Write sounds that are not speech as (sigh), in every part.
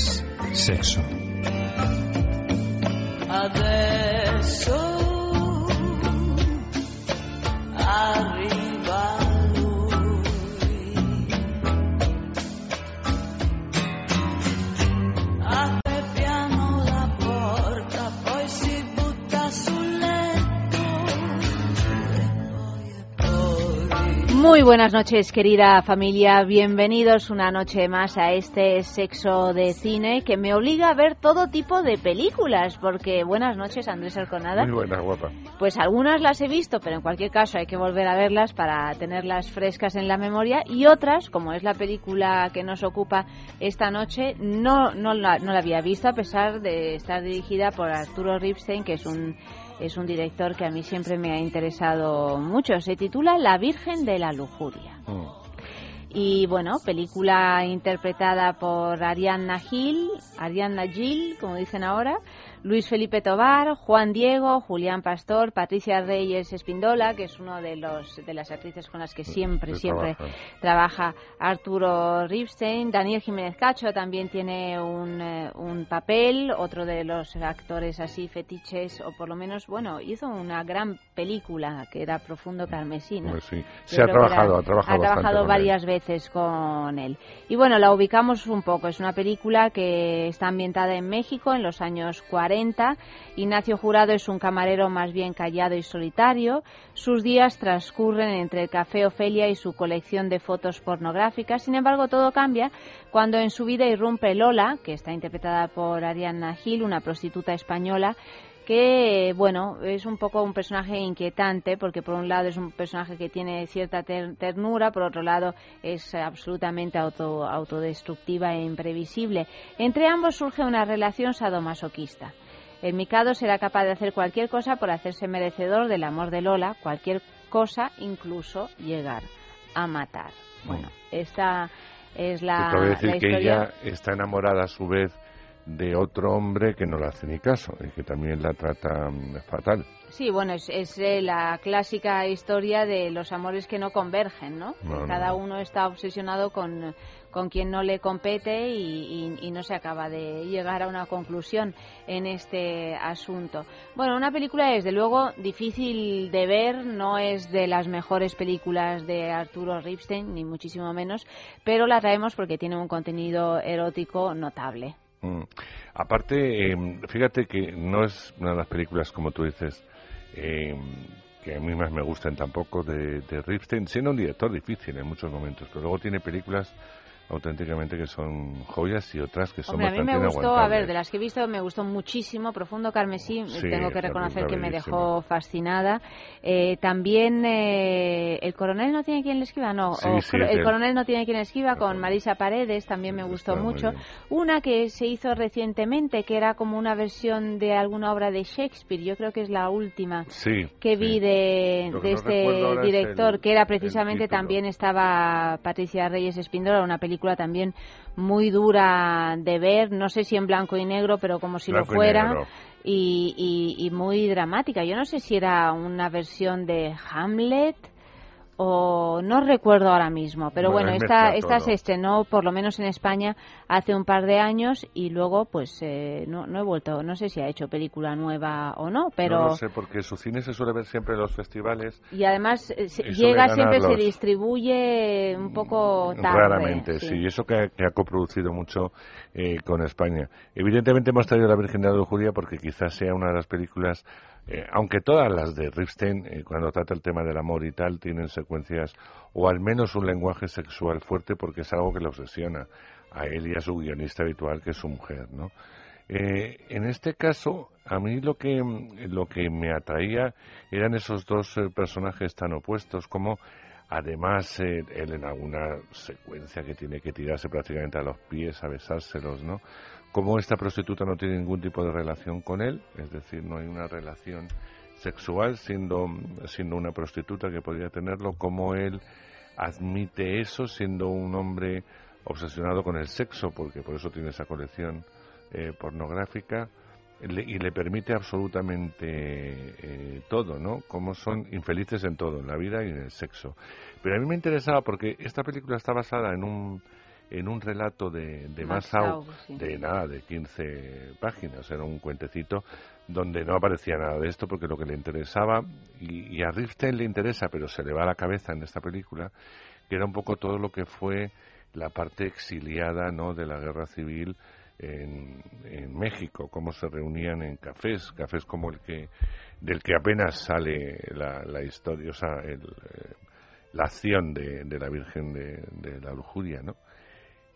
es sexo. Muy buenas noches, querida familia. Bienvenidos una noche más a este sexo de cine que me obliga a ver todo tipo de películas. Porque buenas noches, Andrés Alconada. Muy buenas, guapa. Pues algunas las he visto, pero en cualquier caso hay que volver a verlas para tenerlas frescas en la memoria. Y otras, como es la película que nos ocupa esta noche, no, no, la, no la había visto a pesar de estar dirigida por Arturo Ripstein, que es un es un director que a mí siempre me ha interesado mucho. Se titula La Virgen de la Lujuria. Mm. Y bueno, película interpretada por Arianna Gil, Arianna Gil, como dicen ahora, Luis Felipe Tobar, Juan Diego, Julián Pastor, Patricia Reyes Espindola, que es uno de los de las actrices con las que siempre siempre trabaja. Arturo Ripstein, Daniel Jiménez Cacho también tiene un, eh, un, papel, otro de los actores así fetiches o por lo menos bueno hizo una gran película que era Profundo Carmesí. Pues sí. Se ha trabajado, ha trabajado, ha trabajado varias veces con él. Y bueno, la ubicamos un poco. Es una película que está ambientada en México en los años 40 Ignacio Jurado es un camarero más bien callado y solitario. Sus días transcurren entre el Café Ofelia y su colección de fotos pornográficas. Sin embargo, todo cambia cuando en su vida irrumpe Lola, que está interpretada por Arianna Gil, una prostituta española, que bueno es un poco un personaje inquietante porque por un lado es un personaje que tiene cierta ternura por otro lado es absolutamente auto autodestructiva e imprevisible entre ambos surge una relación sadomasoquista el Mikado será capaz de hacer cualquier cosa por hacerse merecedor del amor de Lola cualquier cosa incluso llegar a matar bueno esta es la, decir que ella está enamorada a su vez de otro hombre que no le hace ni caso y que también la trata mm, fatal. Sí, bueno, es, es eh, la clásica historia de los amores que no convergen, ¿no? Cada uno está obsesionado con, con quien no le compete y, no se acaba de llegar a una conclusión en este asunto. Bueno, una película desde luego difícil de ver, no es de las mejores películas de Arturo Ripstein, ni muchísimo menos, pero la traemos porque tiene un contenido erótico notable. Mm. Aparte, em, fíjate que no es una de las películas, como tú dices, em, que a mí más me gustan tampoco de, de Ripstein, siendo un director difícil en muchos momentos, pero luego tiene películas auténticamente que son joyas y otras que son Hombre, a mí me gustó, a ver, de las que he visto me gustó muchísimo, Profundo Carmesí, tengo que reconocer que me dejó fascinada. Eh, también eh, El coronel no tiene quien le esquiva, no, El coronel no tiene quien le esquiva con Marisa Paredes, también me gustó mucho. Una que se hizo recientemente, que era como una versión de alguna obra de Shakespeare, yo creo que es la última que vi de, este director, que era precisamente también estaba Patricia Reyes Espíndola, una película también muy dura de ver, no sé si en blanco y negro, pero como si lo fuera. Y, y, muy dramática. Yo no sé si era una versión de Hamlet o no recuerdo ahora mismo, pero bueno, esta, esta se estrenó por lo menos en España hace un par de años y luego pues eh, no, no he vuelto, no sé si ha hecho película nueva o no, pero... No sé, porque su cine se suele ver siempre en los festivales. Y además eh, llega siempre, se distribuye un poco tarde. Raramente, sí, y eso que ha, coproducido mucho eh, con España. Evidentemente hemos traído La Virgen de la porque quizás sea una de las películas eh, aunque todas las de Ripstein, eh, cuando trata el tema del amor y tal, tienen secuencias o al menos un lenguaje sexual fuerte porque es algo que le obsesiona a él y a su guionista habitual, que es su mujer, ¿no? Eh, en este caso, a mí lo que, lo que me atraía eran esos dos personajes tan opuestos, como además él en alguna secuencia que tiene que tirarse prácticamente a los pies a besárselos, ¿no? Como esta prostituta no tiene ningún tipo de relación con él, es decir, no hay una relación sexual siendo, siendo una prostituta que podría tenerlo, como él admite eso siendo un hombre obsesionado con el sexo, porque por eso tiene esa colección eh, pornográfica, y le permite absolutamente eh, todo, ¿no? Como son infelices en todo, en la vida y en el sexo. Pero a mí me interesaba porque esta película está basada en un en un relato de, de Massau, de nada, de 15 páginas, era un cuentecito donde no aparecía nada de esto porque lo que le interesaba, y, a Riften le interesa, pero se le va a la cabeza en esta película, que era un poco todo lo que fue la parte exiliada ¿no? de la guerra civil en, en, México, cómo se reunían en cafés, cafés como el que del que apenas sale la, la historia, o sea, el, eh, la acción de, de, la Virgen de, de la Lujuria, ¿no?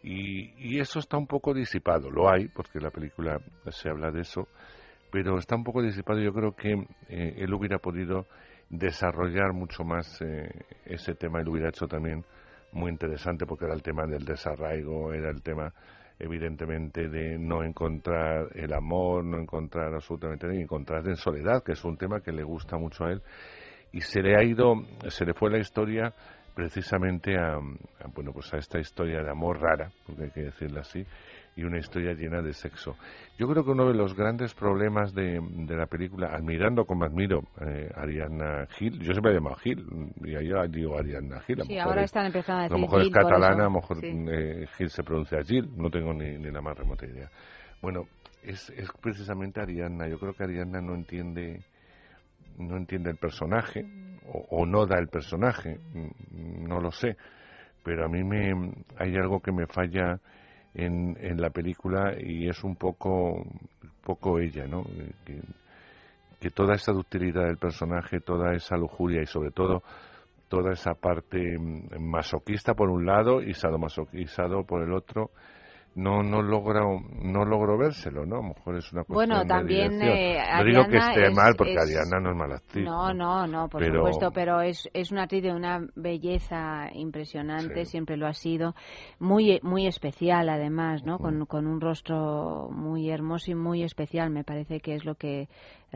Y, eso está un poco disipado, lo hay, porque la película se habla de eso, pero está un poco disipado. Yo creo que eh, él hubiera podido desarrollar mucho más eh, ese tema, él hubiera hecho también muy interesante, porque era el tema del desarraigo, era el tema evidentemente de no encontrar el amor, no encontrar absolutamente ni encontrar en soledad, que es un tema que le gusta mucho a él y se le ha ido, se le fue la historia precisamente a, bueno pues a esta historia de amor rara, porque hay que decirlo así, y una historia llena de sexo. Yo creo que uno de los grandes problemas de, de la película, admirando como admiro eh, Ariana Gil, yo siempre he llamado Gil, y ahí digo Ariana Gil. sí, ahora están empezando a decir A lo mejor es catalana, a lo mejor eh, Gil se pronuncia Gil, no tengo ni, ni la más remota idea. Bueno, es, es precisamente Ariana, yo creo que Ariana no entiende no entiende el personaje o, no da el personaje, mm, no lo sé, pero a mí me hay algo que me falla en, en la película y es un poco poco ella, ¿no? Que, que toda esa ductilidad del personaje, toda esa lujuria y sobre todo toda esa parte mm, masoquista por un lado y sadomasoquizado por el otro, no no logro no logro vérselo no a lo mejor es una cuestión bueno también eh, no digo que esté mal porque Ariana no es mala actriz no no no por supuesto pero es es una actriz de una belleza impresionante siempre lo ha sido muy muy especial además no con, con un rostro muy hermoso y muy especial me parece que es lo que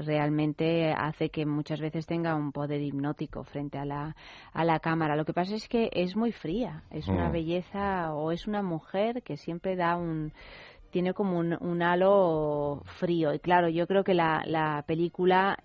realmente hace que muchas veces tenga un poder hipnótico frente a la, a la cámara. Lo que pasa es que es muy fría, es una mm. belleza o es una mujer que siempre da un tiene como un, un halo frío y claro yo creo que la, la película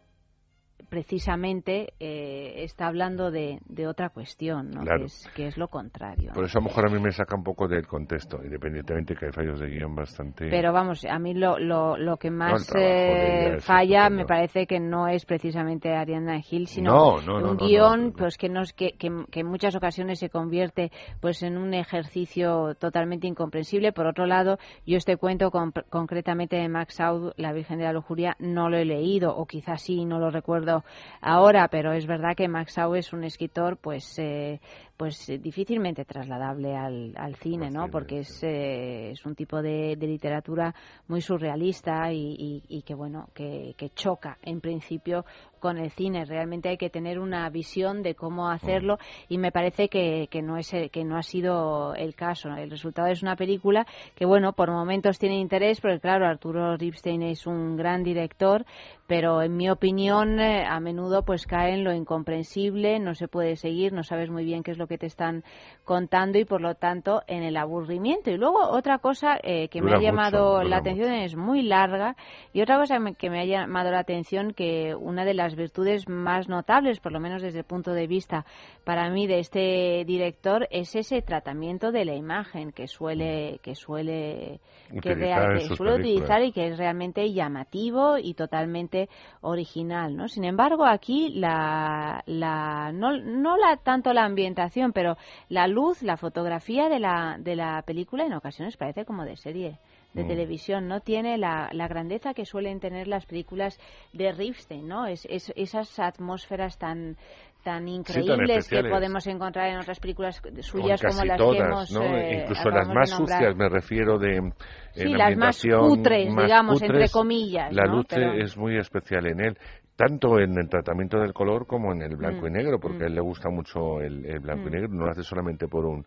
precisamente eh, está hablando de, de, otra cuestión, ¿no? que, es, que, es, lo contrario. Por eso a lo mejor a mí me saca un poco del contexto, independientemente que hay fallos de guion bastante... Pero vamos, a mí lo, lo, lo que más eh, falla me parece que no es precisamente Ariana Hill, sino un guion pues que, nos, que, que, en muchas ocasiones se convierte pues en un ejercicio totalmente incomprensible. Por otro lado, yo este cuento concretamente de Max Out, La Virgen de la Lujuria, no lo he leído, o quizás sí, no lo recuerdo ahora, pero es verdad que Max Sau es un escritor pues eh, pues eh, difícilmente trasladable al, al cine, ¿no? Porque es, eh, es un tipo de, de, literatura muy surrealista y, y, que, bueno, que, que, choca en principio con el cine. Realmente hay que tener una visión de cómo hacerlo y me parece que, que, no, es, que no ha sido el caso. El resultado es una película que, bueno, por momentos tiene interés, porque claro, Arturo Ripstein es un gran director, pero en mi opinión eh, a menudo pues cae en lo incomprensible, no se puede seguir, no sabes muy bien qué es lo que te están contando y por lo tanto en el aburrimiento. Y luego otra cosa eh, que me ha llamado la atención es muy larga y otra cosa que me ha llamado la atención que una de las virtudes más notables, por lo menos desde el punto de vista para mí de este director, es ese tratamiento de la imagen que suele que suele utilizar, que, suele utilizar y que es realmente llamativo y totalmente original, ¿no? Sin embargo, aquí la, la no, no la tanto la ambientación pero la luz, la fotografía de la, de la película en ocasiones parece como de serie de mm. televisión, no tiene la, la, grandeza que suelen tener las películas de Ripstein, ¿no? Es, esas atmósferas tan tan increíbles que podemos encontrar en otras películas suyas como las que hemos ¿no? Eh, incluso las más sucias me refiero de sí, las más cutres digamos entre comillas la luz es muy especial en él tanto en el tratamiento del color como en el blanco y mm, negro, porque a él mm. le gusta mucho el, blanco y mm. negro, no lo hace solamente por un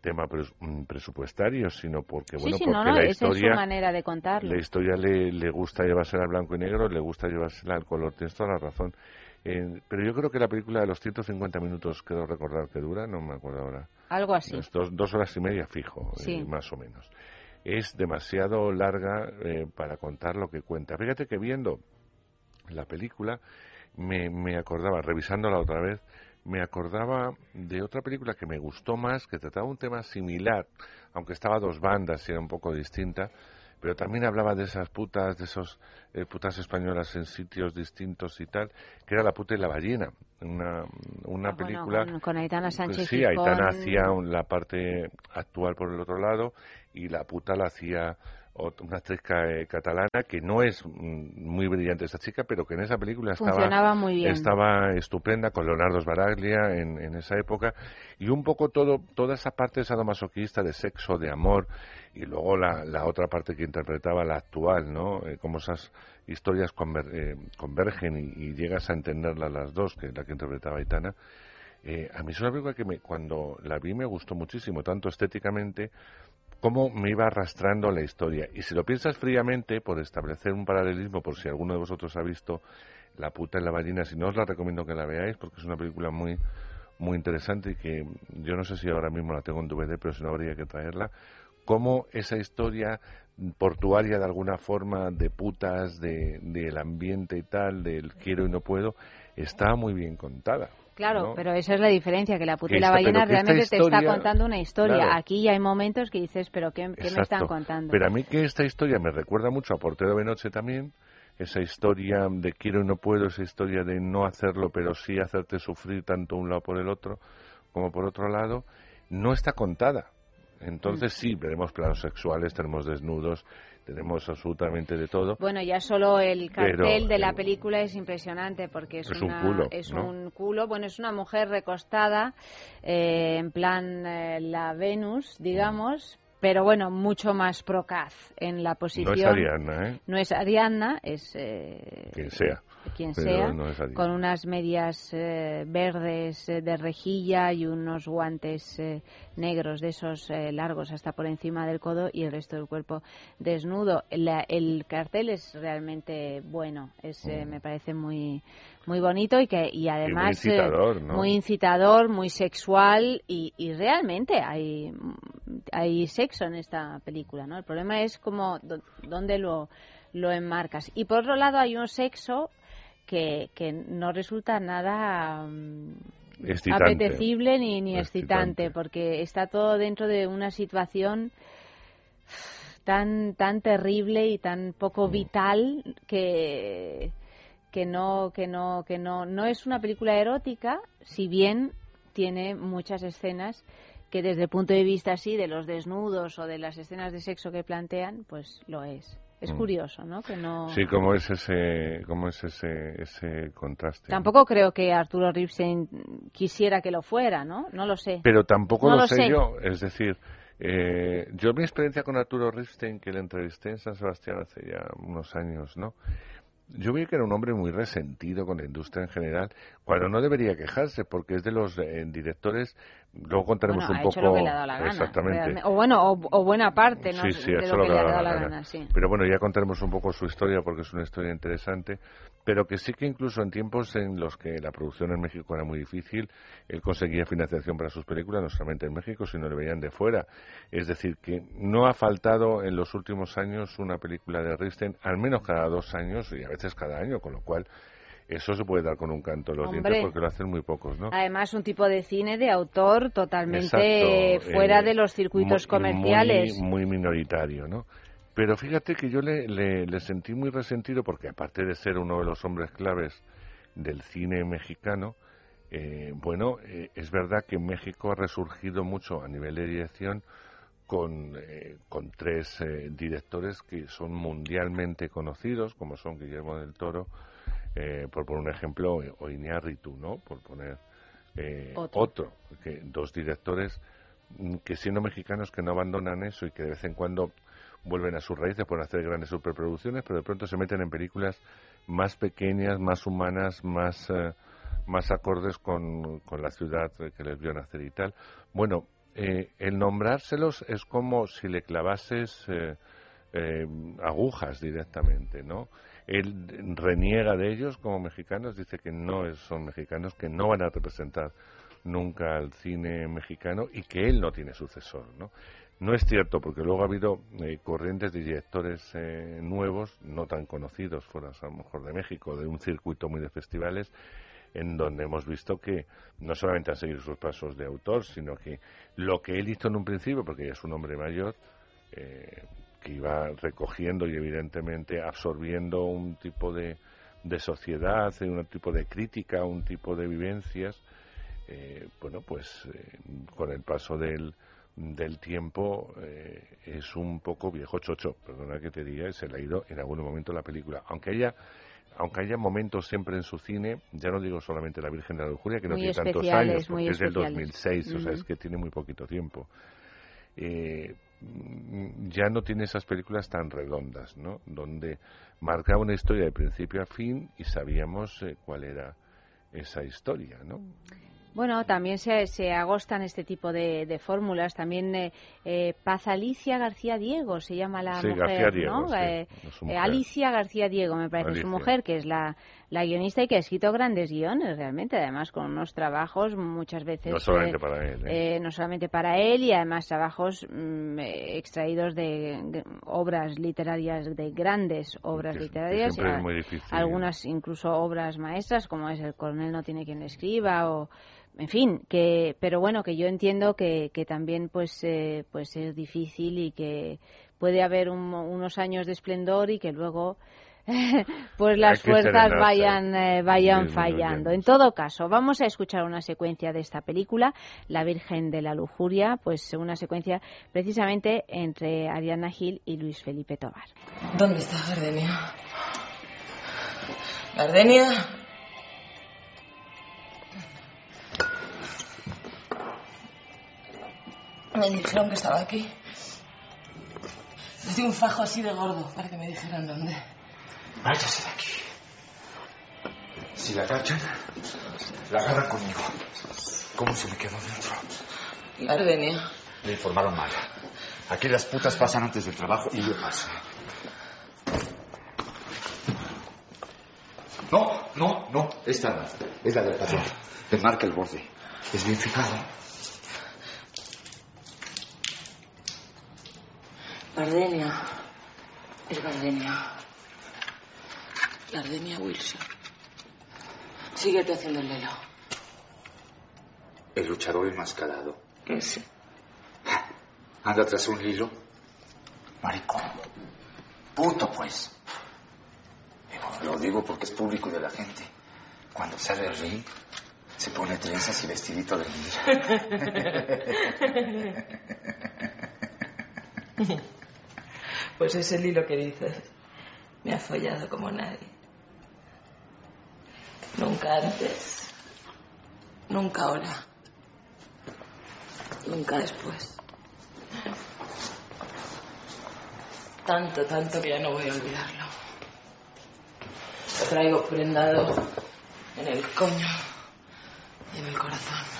tema presupuestario, sino porque, bueno, porque la historia... manera de contarlo. La historia le, le gusta llevársela al blanco y negro, le gusta llevársela al color, tienes toda la razón. Eh, pero yo creo que la película de los 150 minutos, quiero recordar que dura, no me acuerdo ahora. Algo así. Dos, horas y media fijo, eh, más o menos. Es demasiado larga eh, para contar lo que cuenta. Fíjate que viendo la película, me, me acordaba, revisándola otra vez, me acordaba de otra película que me gustó más, que trataba un tema similar, aunque estaba a dos bandas y era un poco distinta, pero también hablaba de esas putas, de esos eh, putas españolas en sitios distintos y tal, que era La puta y la ballena, una, una ah, película... con, Aitana Sánchez Sí, Aitana hacía la parte actual por el otro lado y la puta la hacía una actriz eh, catalana que no es mm, muy brillante esa chica, pero que en esa película estaba, muy bien. estaba estupenda con Leonardo Sbaraglia en, en, esa época y un poco todo toda esa parte sadomasoquista de sexo, de amor y luego la, la otra parte que interpretaba la actual, ¿no? Eh, como esas historias eh, convergen y, llegas a entenderlas las dos, que es la que interpretaba Aitana. a mí es una película que me, cuando la vi me gustó muchísimo, tanto estéticamente cómo me iba arrastrando la historia. Y si lo piensas fríamente, por establecer un paralelismo, por si alguno de vosotros ha visto La puta en la ballena, si no os la recomiendo que la veáis, porque es una película muy muy interesante y que yo no sé si ahora mismo la tengo en DVD, pero si no habría que traerla, cómo esa historia portuaria de alguna forma de putas, de, del ambiente y tal, del quiero y no puedo, está muy bien contada. Claro, pero esa es la diferencia, que la puta y la ballena realmente te está contando una historia. Aquí ya hay momentos que dices, pero ¿qué, me están contando? Pero a mí que esta historia me recuerda mucho a Portero de Noche también, esa historia de quiero y no puedo, esa historia de no hacerlo, pero sí hacerte sufrir tanto un lado por el otro como por otro lado, no está contada. Entonces mm. sí, veremos planos sexuales, tenemos desnudos, tenemos absolutamente de todo. Bueno, ya solo el cartel de la película es impresionante porque es, un culo. Es un culo, bueno, es una mujer recostada, eh, en plan eh, la Venus, digamos, pero bueno, mucho más procaz en la posición. No es Ariadna, ¿eh? No es Ariadna, es... Eh, quien sea. Quien sea, con unas medias eh, verdes eh, de rejilla y unos guantes negros de esos largos hasta por encima del codo y el resto del cuerpo desnudo. el cartel es realmente bueno, es mm. me parece muy muy bonito y que y además muy, incitador, muy incitador, muy sexual y, y realmente hay hay sexo en esta película, ¿no? El problema es como dónde lo, lo enmarcas. Y por otro lado hay un sexo que, que no resulta nada mm, apetecible ni, ni excitante. porque está todo dentro de una situación (sighs) tan tan terrible y tan poco mm. vital que que no que no que no no es una película erótica si bien tiene muchas escenas que desde el punto de vista así de los desnudos o de las escenas de sexo que plantean, pues lo es. Es mm. curioso, ¿no? Que no. Sí, como es ese, cómo es ese, ese contraste. Tampoco creo que Arturo Ripstein quisiera que lo fuera, ¿no? No lo sé. Pero tampoco lo, sé, yo. Es decir, eh, yo mi experiencia con Arturo Ripstein, que le entrevisté en San Sebastián hace ya unos años, ¿no? Yo vi que era un hombre muy resentido con la industria en general, cuando no debería quejarse, porque es de los eh, directores. Luego contaremos un poco. exactamente. O bueno, o, buena parte, ¿no? Sí, sí, de lo que, le ha dado la, gana. Pero bueno, ya contaremos un poco su historia, porque es una historia interesante pero que sí que incluso en tiempos en los que la producción en México era muy difícil, él conseguía financiación para sus películas, no solamente en México, sino le veían de fuera. Es decir, que no ha faltado en los últimos años una película de Risten, al menos cada dos años y a veces cada año, con lo cual eso se puede dar con un canto los dientes porque lo hacen muy pocos, ¿no? Además, un tipo de cine de autor totalmente fuera eh, de los circuitos comerciales. Muy, muy minoritario, ¿no? Pero fíjate que yo le, le, sentí muy resentido porque aparte de ser uno de los hombres claves del cine mexicano, eh, bueno, eh, es verdad que México ha resurgido mucho a nivel de dirección con, eh, con tres directores que son mundialmente conocidos, como son Guillermo del Toro, por poner un ejemplo, o Iñárritu, ¿no? Por poner otro. otro, que dos directores mm, que siendo mexicanos que no abandonan eso y que de vez en cuando vuelven a sus raíces, por hacer grandes superproducciones, pero de pronto se meten en películas más pequeñas, más humanas, más, eh, más acordes con, con, la ciudad que les vio nacer y tal. Bueno, eh, el nombrárselos es como si le clavases eh, agujas directamente, ¿no? Él reniega de ellos como mexicanos, dice que no son mexicanos, que no van a representar nunca al cine mexicano y que él no tiene sucesor, ¿no? No es cierto, porque luego ha habido eh, corrientes de directores eh, nuevos, no tan conocidos, fuera a lo mejor de México, de un circuito muy de festivales, en donde hemos visto que no solamente ha seguido sus pasos de autor, sino que lo que él hizo en un principio, porque ya es un hombre mayor, eh, que iba recogiendo y evidentemente absorbiendo un tipo de, de sociedad, un tipo de crítica, un tipo de vivencias, eh, bueno, pues eh, con el paso del, del tiempo es un poco viejo chocho, perdona que te diga, se le ha ido en algún momento la película, aunque haya aunque haya momentos siempre en su cine, ya no digo solamente La Virgen de la Lujuria, que no tiene tantos años, porque es del 2006, o sea, es que tiene muy poquito tiempo. Eh, ya no tiene esas películas tan redondas, ¿no? Donde marcaba una historia de principio a fin y sabíamos eh, cuál era esa historia, ¿no? Bueno, también se, se agostan este tipo de, fórmulas. También eh, eh, Paz Alicia García Diego se llama la mujer, ¿no? Eh, Alicia García Diego, me parece su mujer, que es la, la guionista y que ha escrito grandes guiones, realmente, además con unos trabajos muchas veces... No solamente para él. no solamente para él y además trabajos mm, extraídos de, obras literarias, de grandes obras literarias. Algunas incluso obras maestras, como es El coronel no tiene quien le escriba o en fin, que, pero bueno, que yo entiendo que, que también pues, eh, pues es difícil y que puede haber unos años de esplendor y que luego (laughs) pues las fuerzas vayan, eh, vayan fallando. En todo caso, vamos a escuchar una secuencia de esta película, La Virgen de la Lujuria, pues una secuencia precisamente entre Ariana Gil y Luis Felipe Tobar. ¿Dónde está Gardenia? ¿Gardenia? Me dijeron que estaba aquí. Les di un fajo así de gordo para que me dijeran dónde. Váyase de aquí. Si la cachan, la agarran conmigo. ¿Cómo se me quedó dentro? La Ardenia. Le informaron mal. Aquí las putas pasan antes del trabajo y yo paso. No, no, no. Esta no. Es la del patrón. Le marca el borde. Es bien fijado. Gardenia. Es Gardenia. Gardenia Wilson. Síguete haciendo el lelo. El luchador enmascarado. Ese. Anda tras un hilo. Maricón. Puto, pues. lo digo porque es público de la gente. Cuando sale el ring, se pone trenzas y vestidito de niña. (laughs) Pues es el hilo que dices. Me ha follado como nadie. Nunca antes. Nunca ahora. Nunca después. Tanto, tanto que ya no voy a olvidarlo. Lo traigo prendado en el coño y en el corazón.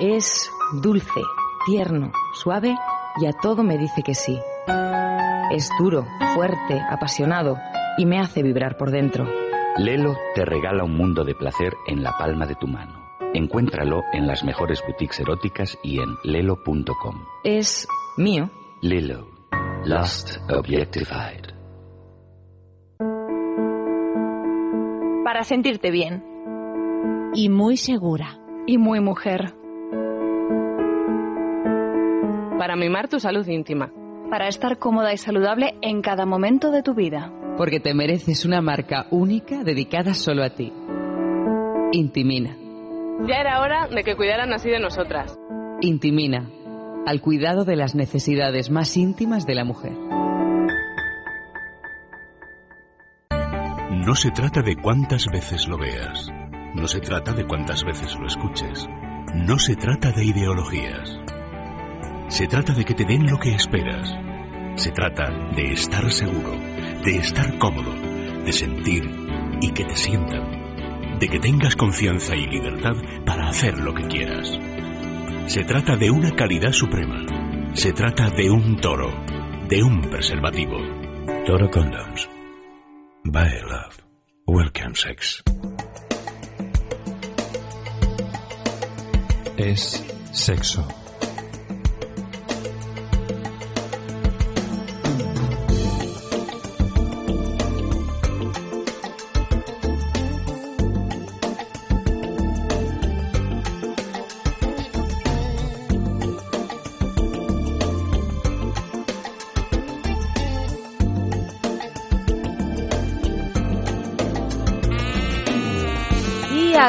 Es dulce, tierno, suave y a todo me dice que sí. Es duro, fuerte, apasionado y me hace vibrar por dentro. Lelo te regala un mundo de placer en la palma de tu mano. Encuéntralo en las mejores boutiques eróticas y en lelo.com. Es mío. Lelo. Lust Objectified. Para sentirte bien. Y muy segura. Y muy mujer. Para mimar tu salud íntima. Para estar cómoda y saludable en cada momento de tu vida. Porque te mereces una marca única dedicada solo a ti. Intimina. Ya era hora de que cuidaran así de nosotras. Intimina, al cuidado de las necesidades más íntimas de la mujer. No se trata de cuántas veces lo veas. No se trata de cuántas veces lo escuches. No se trata de ideologías. Se trata de que te den lo que esperas. Se trata de estar seguro, de estar cómodo, de sentir y que te sientan de que tengas confianza y libertad para hacer lo que quieras. Se trata de una calidad suprema. Se trata de un toro, de un preservativo. Toro Condoms. Bye, love. Welcome, sex. Es sexo.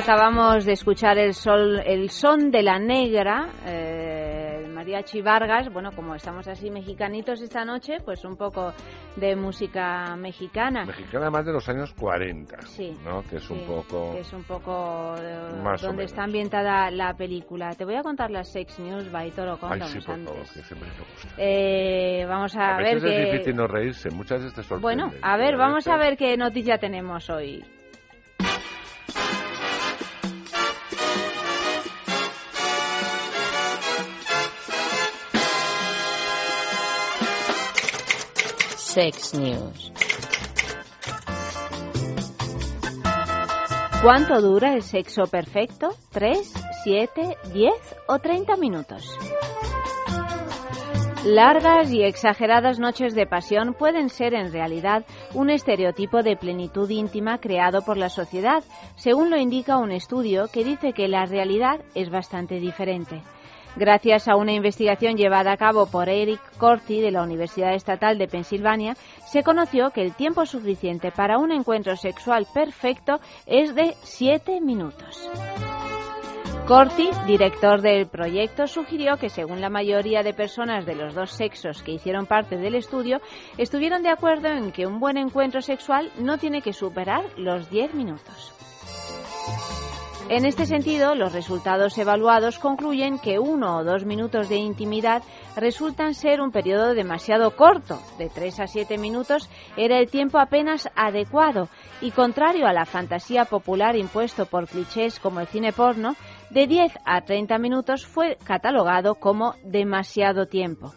Acabamos de escuchar el sol, el son de la negra, eh, mariachi Vargas. Bueno, como estamos así mexicanitos esta noche, pues un poco de música mexicana. Mexicana más de los años 40, sí, ¿no? Que es un poco... Que es un poco donde está ambientada la película. Te voy a contar las Sex News by Toro Ay, sí, por favor, que siempre me gusta. Eh, vamos a, a ver es que... difícil no reírse, muchas veces te Bueno, a ver, vamos a ver qué noticia tenemos hoy. Sex News. ¿Cuánto dura el sexo perfecto? ¿3, 7, 10 o 30 minutos? Largas y exageradas noches de pasión pueden ser en realidad un estereotipo de plenitud íntima creado por la sociedad, según lo indica un estudio que dice que la realidad es bastante diferente. Gracias a una investigación llevada a cabo por Eric Corti de la Universidad Estatal de Pensilvania, se conoció que el tiempo suficiente para un encuentro sexual perfecto es de 7 minutos. Corti, director del proyecto, sugirió que según la mayoría de personas de los dos sexos que hicieron parte del estudio, estuvieron de acuerdo en que un buen encuentro sexual no tiene que superar los 10 minutos. En este sentido, los resultados evaluados concluyen que uno o dos minutos de intimidad resultan ser un periodo demasiado corto. De tres a siete minutos era el tiempo apenas adecuado y contrario a la fantasía popular impuesto por clichés como el cine porno, de 10 a 30 minutos fue catalogado como demasiado tiempo.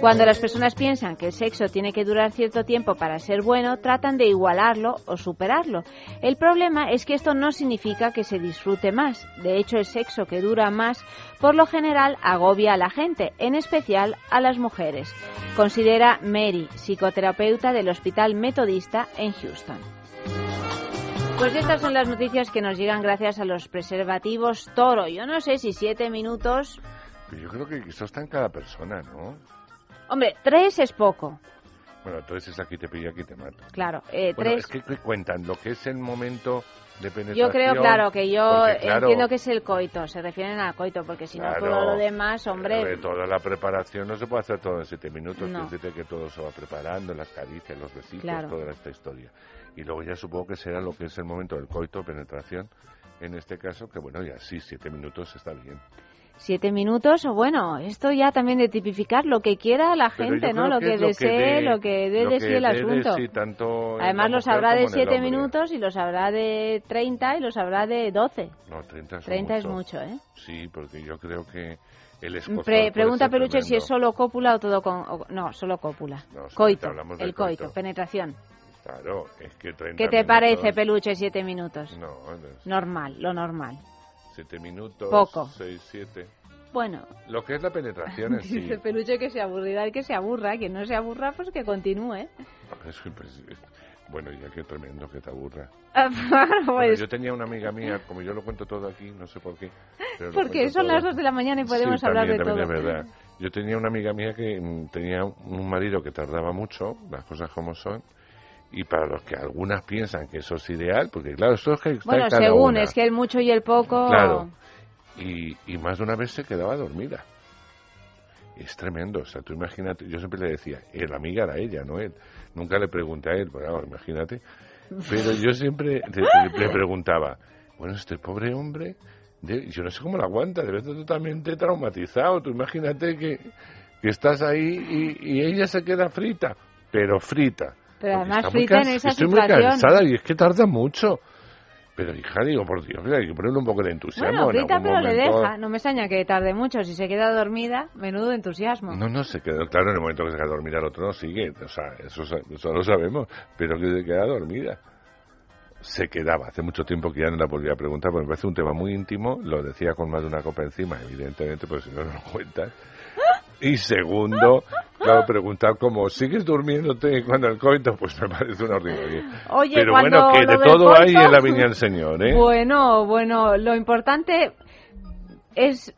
Cuando las personas piensan que el sexo tiene que durar cierto tiempo para ser bueno, tratan de igualarlo o superarlo. El problema es que esto no significa que se disfrute más. De hecho, el sexo que dura más, por lo general, agobia a la gente, en especial a las mujeres. Considera Mary, psicoterapeuta del Hospital Metodista en Houston. Pues estas son las noticias que nos llegan gracias a los preservativos Toro. Yo no sé si siete minutos. Yo creo que eso está en cada persona, ¿no? Hombre, tres es poco. Bueno, entonces aquí te pillo, aquí te mato. Claro, eh, bueno, tres... es que cuentan lo que es el momento de penetración. Yo creo, claro, que yo entiendo que es el coito, se refieren al coito, porque si no todo lo demás, hombre... De toda la preparación no se puede hacer todo en siete minutos, no. que todo se va preparando, las caricias, los besitos, toda esta historia. Y luego ya supongo que será lo que es el momento del coito, penetración, en este caso, que bueno, ya sí, siete minutos está bien. Siete minutos, o bueno, esto ya también de tipificar lo que quiera la gente, ¿no? Lo que, desee, lo que dé de sí el asunto. Además, lo sabrá de siete minutos y lo sabrá de treinta y lo sabrá de doce. No, treinta es, es mucho, ¿eh? Sí, porque yo creo que el Pregunta Peluche si es solo cópula o todo con... no, solo cópula. coito, el coito, penetración. Claro, es que 30 ¿Qué te parece, Peluche, siete minutos? No, Normal, lo normal. Siete minutos. Poco. Seis, siete. Bueno. Lo que es la penetración en (laughs) sí. Dice Peluche que se aburrirá y que se aburra. Quien no se aburra, pues que continúe. bueno, ya qué tremendo que te aburra. (laughs) Ah, pues yo tenía una amiga mía, como yo lo cuento todo aquí, no sé por qué. Porque son las dos de la mañana y podemos hablar de también todo. Es verdad. Yo tenía una amiga mía que mm, tenía un marido que tardaba mucho, las cosas como son, y para los que algunas piensan que eso es ideal, porque claro, eso es que está Bueno, según, es que el mucho y el poco... Claro, y, y más de una vez se quedaba dormida. Es tremendo, o sea, tú imagínate, yo siempre le decía, la amiga era ella, no él. Nunca le pregunté a él, pero imagínate. Pero yo siempre le, preguntaba, bueno, este pobre hombre, yo no sé cómo lo aguanta, debe estar totalmente traumatizado. Tú imagínate que, que estás ahí y, y ella se queda frita, pero frita pero además frita en esa estoy situación. muy cansada y es que tarda mucho. Pero hija, digo, por Dios, hay que ponerle un poco de entusiasmo. Bueno, frita, pero le deja. No me extraña que tarde mucho. Si se queda dormida, menudo entusiasmo. No, no, se queda. Claro, en el momento que se queda dormida, el otro no sigue. O sea, eso, eso lo sabemos. Pero que se queda dormida. Se quedaba. Hace mucho tiempo que ya no la volvía a preguntar, porque me parece un tema muy íntimo. Lo decía con más de una copa encima, evidentemente, pues si no lo cuentas. Y segundo, claro, preguntar cómo sigues durmiéndote cuando el coito, pues me parece una horrible. Oye, Pero bueno, que de todo hay en la viña del Señor, ¿eh? Bueno, bueno, lo importante es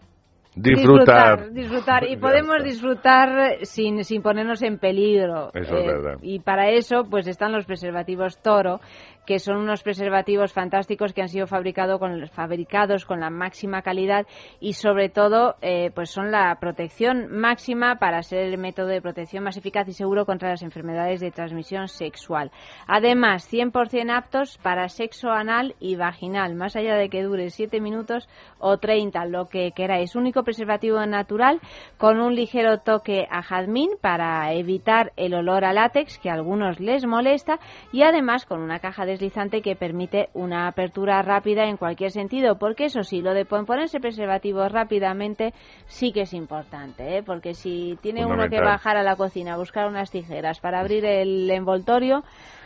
Disfrutar. Disfrutar, y podemos disfrutar sin, sin ponernos en peligro. Eso es eh, verdad. Y para eso, pues están los preservativos Toro, que son unos preservativos fantásticos que han sido fabricados con la máxima calidad y sobre todo eh, pues son la protección máxima para ser el método de protección más eficaz y seguro contra las enfermedades de transmisión sexual. Además, 100% aptos para sexo anal y vaginal, más allá de que dure 7 minutos o 30, lo que queráis. Único preservativo natural con un ligero toque a jazmín para evitar el olor a látex que a algunos les molesta y además con una caja de deslizante que permite una apertura rápida en cualquier sentido, porque eso sí, lo de ponerse preservativo rápidamente sí que es importante, ¿eh? porque si tiene uno que bajar a la cocina a buscar unas tijeras para abrir el envoltorio,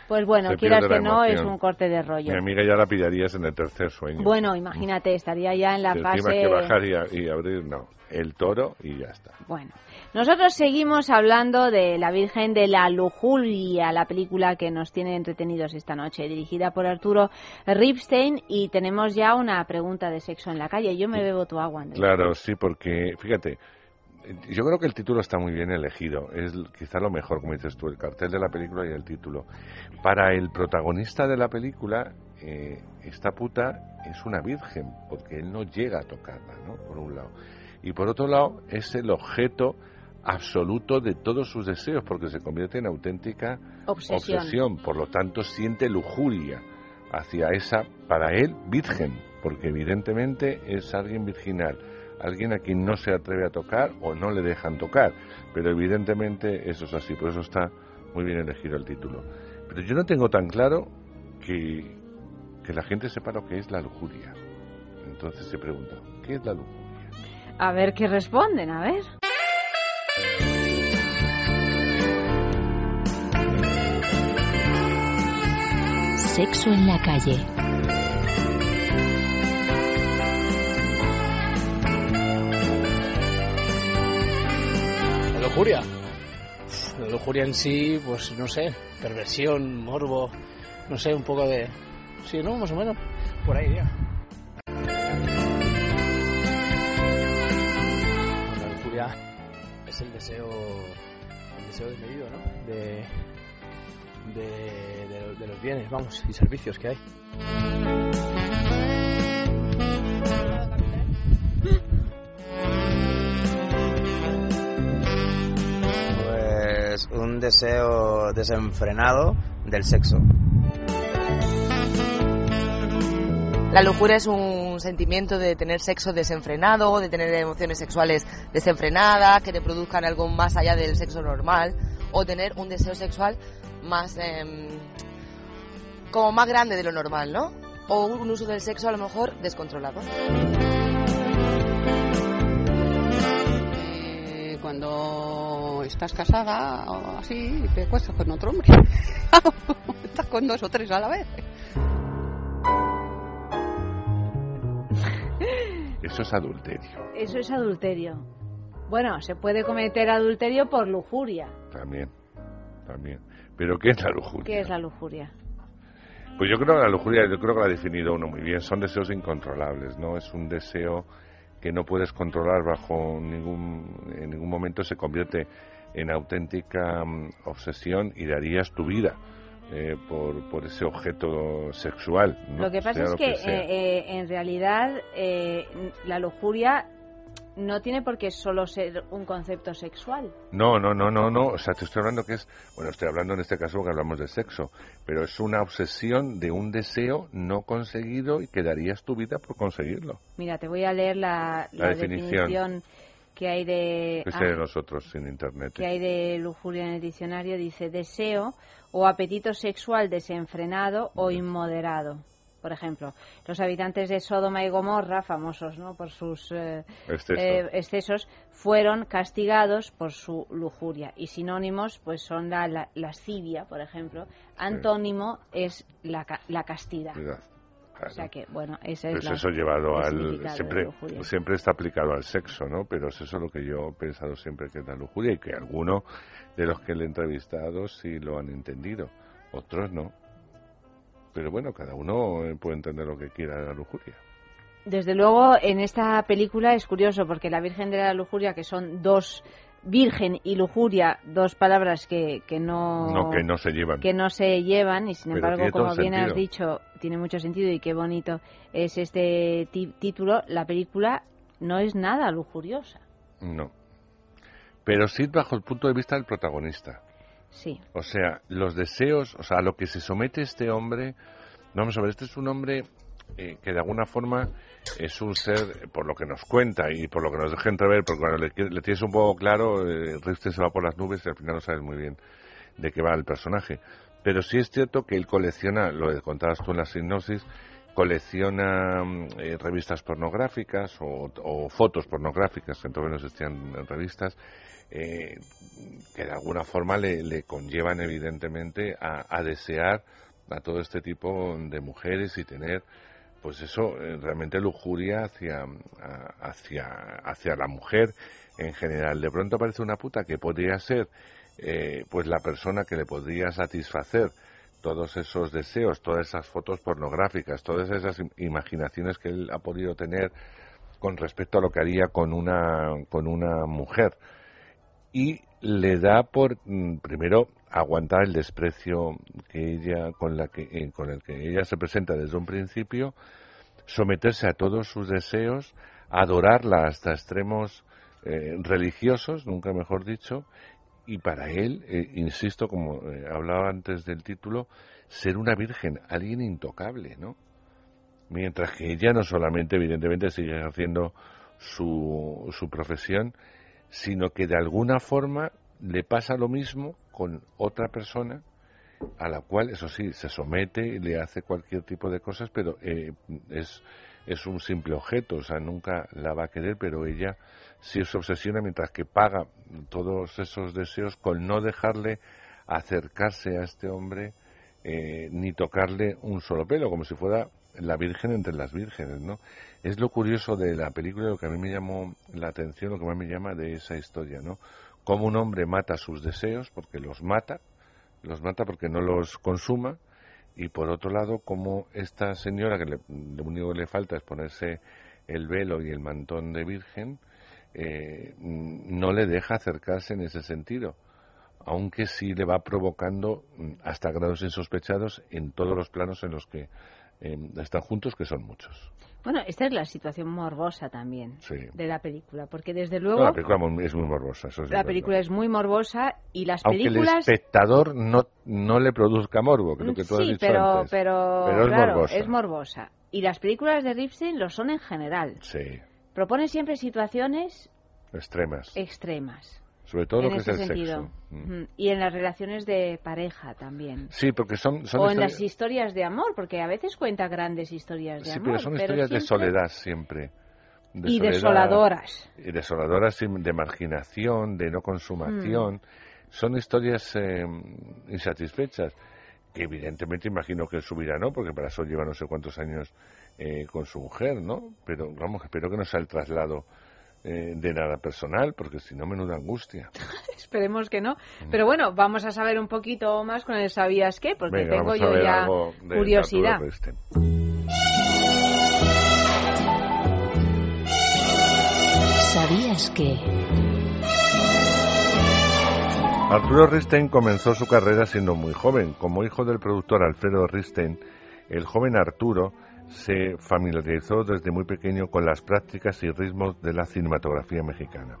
pues bueno, quieras que no, es un corte de rollo. Mi amiga ya la pillarías en el tercer sueño. Bueno, imagínate, estaría ya en la fase... que bajar y, abrir, no. El toro y ya está. Bueno, nosotros seguimos hablando de La Virgen de la Lujuria, la película que nos tiene entretenidos esta noche, dirigida por Arturo Ripstein, y tenemos ya una pregunta de sexo en la calle. Yo me bebo tu agua, Andrés. Claro, sí, porque, fíjate, yo creo que el título está muy bien elegido. Es quizá lo mejor, como dices tú, el cartel de la película y el título. Para el protagonista de la película, eh, esta puta es una virgen, porque él no llega a tocarla, ¿no? Por un lado. Y por otro lado, es el objeto absoluto de todos sus deseos, porque se convierte en auténtica obsesión. Por lo tanto, siente lujuria hacia esa, para él, virgen, porque evidentemente es alguien virginal, alguien a quien no se atreve a tocar o no le dejan tocar. Pero evidentemente eso es así, por eso está muy bien elegido el título. Pero yo no tengo tan claro que, que la gente sepa lo que es la lujuria. Entonces se pregunta, ¿qué es la lujuria? A ver qué responden, a ver. Sexo en la calle. La lujuria. La lujuria en sí, pues no sé, perversión, morbo, no sé, un poco de... Sí, ¿no? Más o menos. Por ahí ya. El deseo, el deseo desmedido, ¿no? De, de, de, los bienes, vamos, y servicios que hay. Pues un deseo desenfrenado del sexo. La lujuria es un sentimiento de tener sexo desenfrenado, de tener emociones sexuales desenfrenadas, que te produzcan algo más allá del sexo normal, o tener un deseo sexual más em, como más grande de lo normal, ¿no? O un uso del sexo a lo mejor descontrolado. Eh, cuando estás casada o así, te cuesta con otro hombre. (laughs) estás con dos o tres a la vez. Eso es adulterio. Eso es adulterio. Bueno, se puede cometer adulterio por lujuria. También, también. Pero ¿qué es la lujuria? ¿Qué es la lujuria? Pues yo creo que la lujuria, yo creo que la ha definido uno muy bien. Son deseos incontrolables, ¿no? Es un deseo que no puedes controlar bajo ningún, en ningún momento se convierte en auténtica mm, obsesión y darías tu vida eh, por, por ese objeto sexual. Lo que pasa es que, eh, eh, en realidad la lujuria no tiene por qué solo ser un concepto sexual. No, no, no, no, no. O sea, te estoy hablando que es, bueno, estoy hablando en este caso que hablamos de sexo, pero es una obsesión de un deseo no conseguido y que darías tu vida por conseguirlo. Mira, te voy a leer la, definición. Que hay de... Nosotros sin internet. Que hay de lujuria en el diccionario. Dice deseo o apetito sexual desenfrenado o inmoderado. Por ejemplo, los habitantes de Sodoma y Gomorra, famosos ¿no? por sus eh, eh, excesos, fueron castigados por su lujuria. Y sinónimos pues son la, lascivia, por ejemplo. Antónimo es la, la castidad. O sea que, bueno, es pues eso llevado al siempre siempre está aplicado al sexo, ¿no? Pero es eso lo que yo he pensado siempre que es la lujuria y que alguno de los que le he entrevistado sí lo han entendido, otros no. Pero bueno, cada uno eh, puede entender lo que quiera de la lujuria. Desde luego, en esta película es curioso porque la Virgen de la Lujuria, que son dos virgen y lujuria, dos palabras que, que no, que no se llevan. Que no se llevan y sin embargo, como bien has dicho, tiene mucho sentido y qué bonito es este título. La película no es nada lujuriosa. No. Pero sí bajo el punto de vista del protagonista. Sí. O sea, los deseos, o sea, a lo que se somete este hombre. Vamos a ver, este es un hombre eh, que de alguna forma es un ser, por lo que nos cuenta y por lo que nos deja entrever, porque cuando le, tienes un poco claro, eh, se va por las nubes y al final no sabes muy bien de qué va el personaje. Pero sí es cierto que él colecciona, lo contabas tú en la sinopsis, colecciona mm, eh, revistas pornográficas o, fotos pornográficas, que entonces no existían en revistas, eh, que de alguna forma le, conllevan evidentemente a, a, desear a todo este tipo de mujeres y tener pues eso, eh, realmente lujuria hacia, hacia, hacia la mujer en general. De pronto aparece una puta que podría ser eh, pues la persona que le podría satisfacer todos esos deseos, todas esas fotos pornográficas, todas esas imaginaciones que él ha podido tener con respecto a lo que haría con una, con una mujer. Y le da por, mm, primero, aguantar el desprecio que ella con la que eh, con el que ella se presenta desde un principio someterse a todos sus deseos adorarla hasta extremos eh, religiosos nunca mejor dicho y para él eh, insisto como hablaba antes del título ser una virgen alguien intocable no mientras que ella no solamente evidentemente sigue haciendo su, su profesión sino que de alguna forma le pasa lo mismo con otra persona a la cual, eso sí, se somete y le hace cualquier tipo de cosas, pero eh, es, es un simple objeto, o sea, nunca la va a querer, pero ella sí se obsesiona mientras que paga todos esos deseos con no dejarle acercarse a este hombre eh, ni tocarle un solo pelo, como si fuera la Virgen entre las vírgenes, ¿no? Es lo curioso de la película, lo que a mí me llamó la atención, lo que más me llama de esa historia, ¿no? Cómo un hombre mata sus deseos, porque los mata, los mata porque no los consuma, y por otro lado, cómo esta señora, que le, lo único que le falta es ponerse el velo y el mantón de virgen, eh, no le deja acercarse en ese sentido, aunque sí le va provocando mm, hasta grados insospechados en todos los planos en los que eh, están juntos, que son muchos. Bueno, esta es la situación morbosa también de la película, porque desde luego... la película es muy morbosa. la película es muy morbosa y las películas... Aunque el espectador no, no le produzca morbo, creo que tú sí, has dicho pero, antes. Pero, pero es, morbosa. es morbosa. Y las películas de Ripstein lo son en general. Sí. Propone siempre situaciones extremas. Extremas. Sobre todo lo que es el sexo. Mm. Y en las relaciones de pareja también. Sí, porque son... o en las historias de amor, porque a veces cuenta grandes historias de amor. Sí, pero son historias de soledad siempre. y desoladoras. Y desoladoras, de marginación, de no consumación. Mm. Son historias eh, insatisfechas que evidentemente imagino que en su vida no, porque para eso lleva no sé cuántos años eh, con su mujer, ¿no? Pero vamos, espero que no sea el traslado eh, de nada personal, porque si no, menuda angustia. (laughs) Esperemos que no. Pero bueno, vamos a saber un poquito más con el ¿sabías qué? Porque tengo yo ya curiosidad. ¿Sabías qué? Arturo Risten comenzó su carrera siendo muy joven. Como hijo del productor Alfredo Risten, el joven Arturo se familiarizó desde muy pequeño con las prácticas y ritmos de la cinematografía mexicana.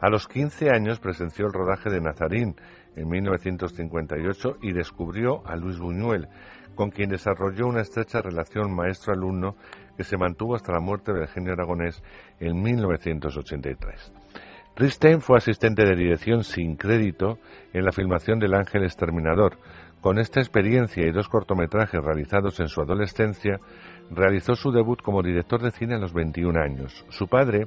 A los 15 años presenció el rodaje de Nazarín en 1958 y descubrió a Luis Buñuel, con quien desarrolló una estrecha relación maestro-alumno que se mantuvo hasta la muerte de Eugenio Aragonés en 1983. Risten fue asistente de dirección sin crédito en la filmación del Ángel Exterminador. Con esta experiencia y dos cortometrajes realizados en su adolescencia, realizó su debut como director de cine a los 21 años. Su padre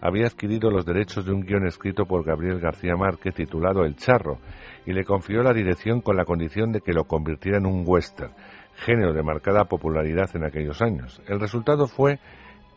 había adquirido los derechos de un guion escrito por Gabriel García Márquez titulado El Charro y le confió la dirección con la condición de que lo convirtiera en un western, género de marcada popularidad en aquellos años. El resultado fue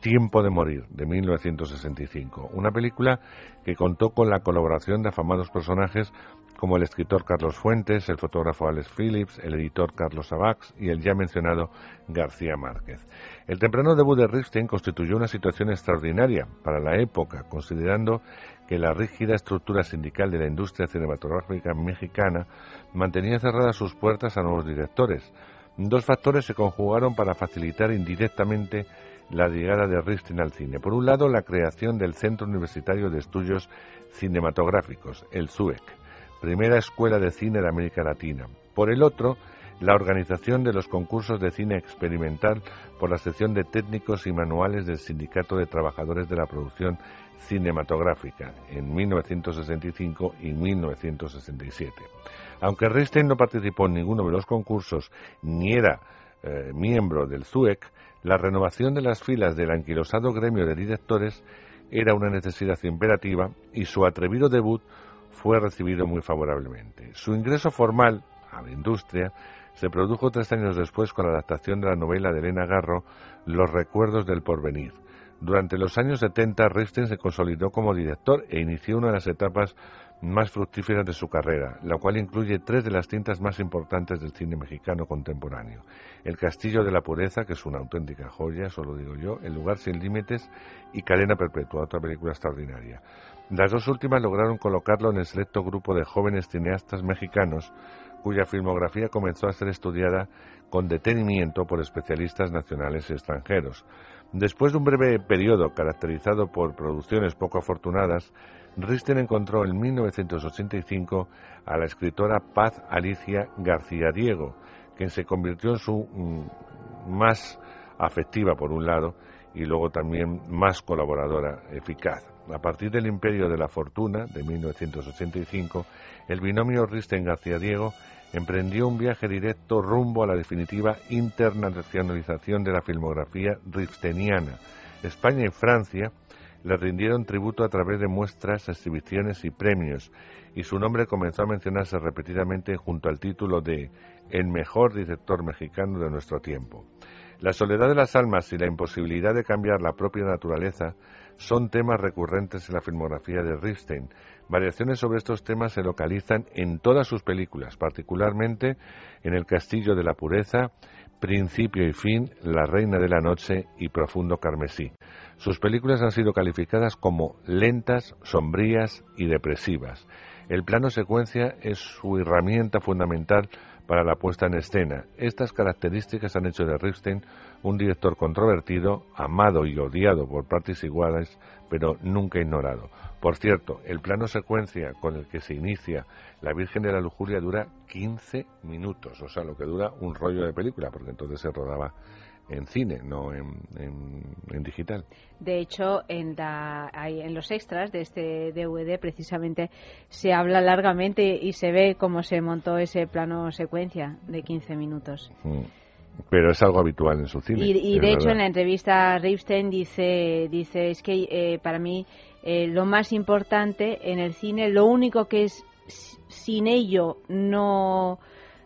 Tiempo de Morir, de 1965, una película que contó con la colaboración de afamados personajes como el escritor Carlos Fuentes, el fotógrafo Alex Phillips, el editor Carlos Sabax y el ya mencionado García Márquez. El temprano debut de Ripstein constituyó una situación extraordinaria para la época, considerando que la rígida estructura sindical de la industria cinematográfica mexicana mantenía cerradas sus puertas a nuevos directores. Dos factores se conjugaron para facilitar indirectamente la llegada de Ripstein al cine. Por un lado, la creación del Centro Universitario de Estudios Cinematográficos, el CUEC, primera escuela de cine de América Latina. Por el otro, la organización de los concursos de cine experimental por la sección de técnicos y manuales del Sindicato de Trabajadores de la Producción Cinematográfica en 1965 y 1967. Aunque Ripstein no participó en ninguno de los concursos ni era eh, miembro del ZUEC, la renovación de las filas del anquilosado gremio de directores era una necesidad imperativa y su atrevido debut fue recibido muy favorablemente. Su ingreso formal a la industria se produjo tres años después con la adaptación de la novela de Elena Garro, Los recuerdos del porvenir. Durante los años 70, Ripstein se consolidó como director e inició una de las etapas más fructíferas de su carrera, la cual incluye tres de las cintas más importantes del cine mexicano contemporáneo. El Castillo de la Pureza, que es una auténtica joya, solo digo yo, El lugar sin límites y Cadena Perpetua, otra película extraordinaria. Las dos últimas lograron colocarlo en el selecto grupo de jóvenes cineastas mexicanos cuya filmografía comenzó a ser estudiada con detenimiento por especialistas nacionales y extranjeros. Después de un breve periodo caracterizado por producciones poco afortunadas, Risten encontró en 1985 a la escritora Paz Alicia García Diego, quien se convirtió en su mm, más afectiva por un lado y luego también más colaboradora eficaz. A partir del Imperio de la Fortuna de 1985, el binomio Risten García Diego emprendió un viaje directo rumbo a la definitiva internacionalización de la filmografía risteniana. España y Francia le rindieron tributo a través de muestras, exhibiciones y premios, y su nombre comenzó a mencionarse repetidamente junto al título de El mejor director mexicano de nuestro tiempo. La soledad de las almas y la imposibilidad de cambiar la propia naturaleza son temas recurrentes en la filmografía de Ripstein. Variaciones sobre estos temas se localizan en todas sus películas, particularmente en El Castillo de la Pureza, Principio y Fin, La Reina de la Noche y Profundo Carmesí. Sus películas han sido calificadas como lentas, sombrías y depresivas. El plano secuencia es su herramienta fundamental para la puesta en escena. Estas características han hecho de Ripstein un director controvertido, amado y odiado por partes iguales, pero nunca ignorado. Por cierto, el plano secuencia con el que se inicia La Virgen de la Lujuria dura 15 minutos, o sea, lo que dura un rollo de película, porque entonces se rodaba en cine, no en, en, digital. De hecho, en, en los extras de este DVD precisamente se habla largamente y se ve cómo se montó ese plano secuencia de 15 minutos. Mm. Pero es algo habitual en su cine. Y, de hecho en la entrevista Ripstein dice, dice es que eh, para mí eh, lo más importante en el cine, lo único que es sin ello no,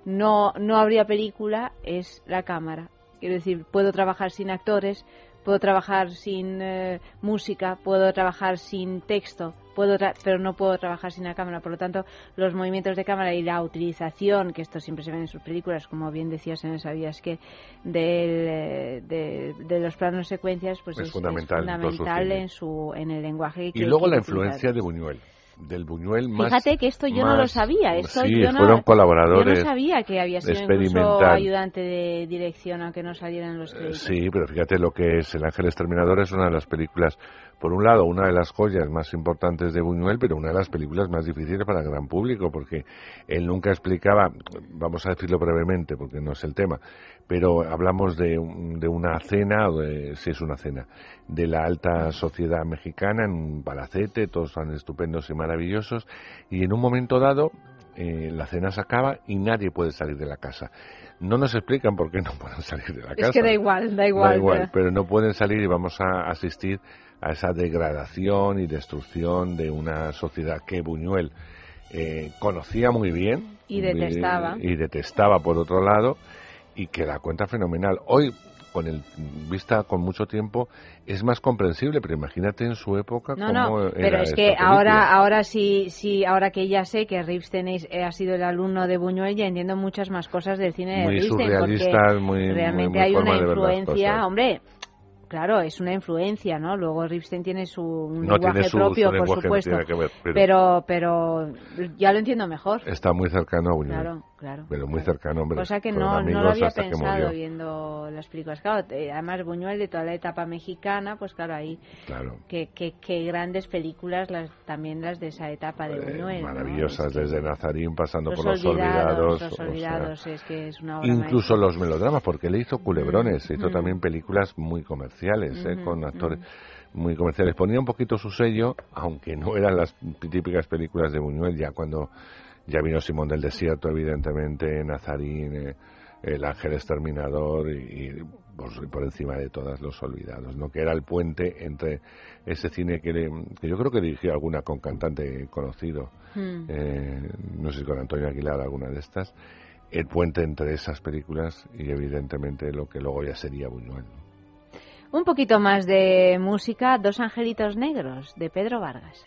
no, no habría película es la cámara. Quiero decir, puedo trabajar sin actores, puedo trabajar sin eh, música, puedo trabajar sin texto, puedo pero no puedo trabajar sin la cámara. Por lo tanto, los movimientos de cámara y la utilización, que esto siempre se ve en sus películas, como bien decías en sabías que de, de, los planos secuencias, pues es, fundamental, en, su, en el lenguaje. y luego la influencia de Buñuel del Buñuel más. Fíjate que esto yo no lo sabía. Esto sí, yo no, fueron colaboradores. Yo no sabía que había sido incluso ayudante de dirección, aunque no salieran los créditos. Sí, pero fíjate lo que es El Ángel Exterminador, es una de las películas, por un lado, una de las joyas más importantes de Buñuel, pero una de las películas más difíciles para el gran público, porque él nunca explicaba, vamos a decirlo brevemente, porque no es el tema, pero hablamos de, de una cena, o si es una cena, de la alta sociedad mexicana en un palacete, todos son estupendos y maravillosos, y en un momento dado eh, la cena se acaba y nadie puede salir de la casa. No nos explican por qué no pueden salir de la casa. Es que da igual, da igual. Da igual, pero no pueden salir y vamos a asistir a esa degradación y destrucción de una sociedad que Buñuel eh, conocía muy bien. Y detestaba. y detestaba, por otro lado y que la cuenta fenomenal. Hoy, con el vista con mucho tiempo, es más comprensible, pero imagínate en su época no, no, pero es que ahora, ahora sí, sí, ahora que ya sé que Ripstein eh, ha sido el alumno de Buñuel, ya entiendo muchas más cosas del cine de Ripstein, porque muy, realmente hay una influencia, hombre, Claro, es una influencia, ¿no? Luego Ripstein tiene su lenguaje propio, por supuesto. pero... pero... ya lo entiendo mejor. Está muy cercano a Buñuel. Claro, claro. Pero muy cercano, hombre. Cosa que no, no lo había pensado viendo las películas. Claro, además Buñuel de toda la etapa mexicana, pues claro, ahí. Claro. Qué que, grandes películas, las, también las de esa etapa de eh, Buñuel. maravillosas, desde Nazarín pasando por Los Olvidados. Los Olvidados, es que es una obra Incluso los melodramas, porque él hizo Culebrones, hizo también películas muy comerciales ¿eh? con actores muy comerciales. Ponía un poquito su sello, aunque no eran las típicas películas de Buñuel, ya cuando ya vino Simón del Desierto, evidentemente, Nazarín, eh, El Ángel Exterminador y, por, encima de todas Los Olvidados, ¿no? que era el puente entre ese cine que, yo creo que dirigió alguna con cantante conocido, hmm. eh, no sé si con Antonio Aguilar, alguna de estas, el puente entre esas películas y evidentemente lo que luego ya sería Buñuel. Un poquito más de música, Dos Angelitos Negros, de Pedro Vargas.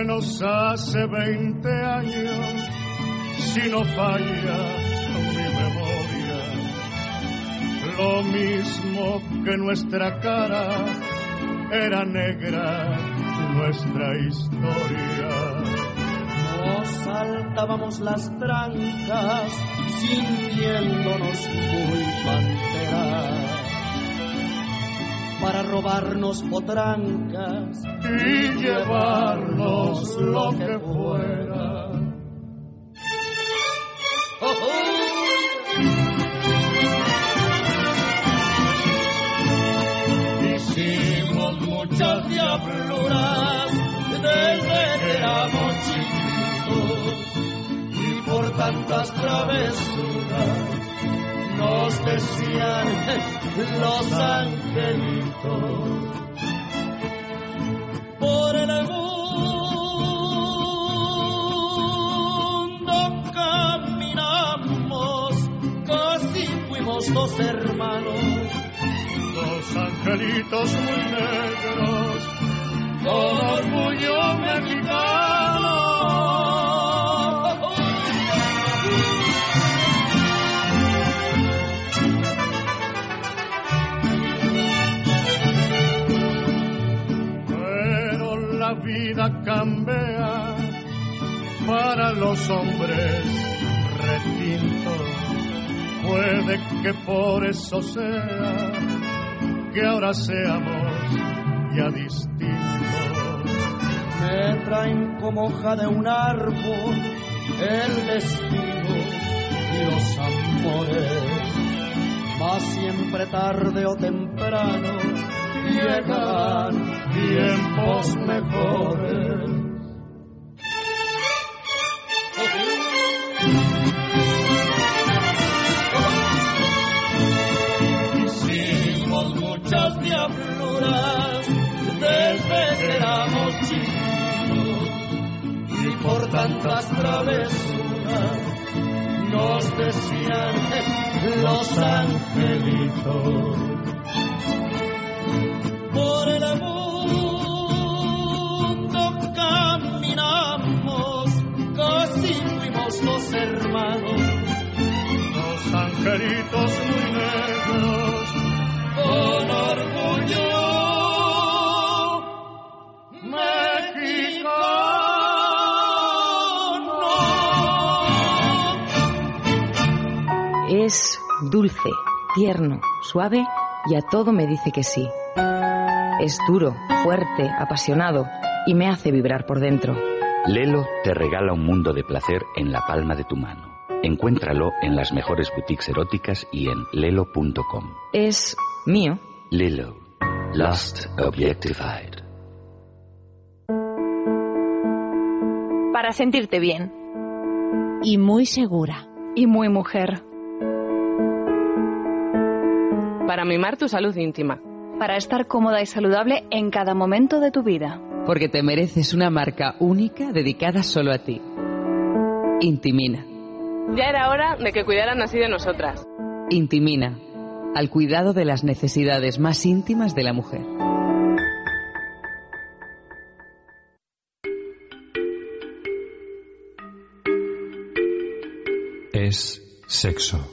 Menos hace 20 años, si no falla mi memoria, lo mismo que nuestra cara era negra nuestra historia. Nos saltábamos las trancas sintiéndonos muy panteras para robarnos potrancas y llevarnos lo que fuera. Hicimos muchas diabluras desde que éramos chiquitos y por tantas travesuras nos decían los angelitos. Por el mundo caminamos, casi fuimos dos hermanos dos angelitos muy negros, con orgullo mexicano. Para los hombres retintos. Puede que por eso sea que ahora seamos ya distintos. Me traen como hoja de un árbol el destino y los amores. Mas siempre tarde o temprano llegarán tiempos mejores. Tantas travesuras nos decían los angelitos. Por el mundo caminamos, casi fuimos los hermanos, los angelitos muy negros, Es dulce, tierno, suave y a todo me dice que sí. Es duro, fuerte, apasionado y me hace vibrar por dentro. Lelo te regala un mundo de placer en la palma de tu mano. Encuéntralo en las mejores boutiques eróticas y en lelo.com. Es mío. Lelo. Lust Objectified. Para sentirte bien. Y muy segura. Y muy mujer. Para mimar tu salud íntima. Para estar cómoda y saludable en cada momento de tu vida. Porque te mereces una marca única dedicada solo a ti. Intimina. Ya era hora de que cuidaran así de nosotras. Intimina. Al cuidado de las necesidades más íntimas de la mujer. Es sexo.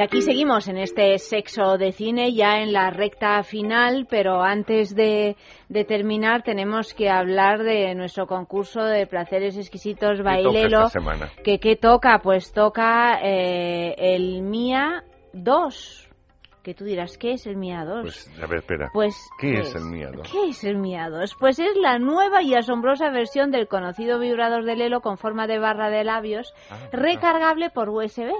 Y aquí seguimos en este sexo de cine, ya en la recta final, pero antes de, de terminar tenemos que hablar de nuestro concurso de placeres exquisitos bailelo. ¿Qué que ¿Qué toca? Pues toca eh, el Mía 2. Que tú dirás, ¿qué es el Mía 2? Pues, a ver, espera. Pues, ¿Qué, es el Mía 2? ¿Qué es el Mía 2? Pues es la nueva y asombrosa versión del conocido vibrador de Lelo con forma de barra de labios, Ah, recargable por USB.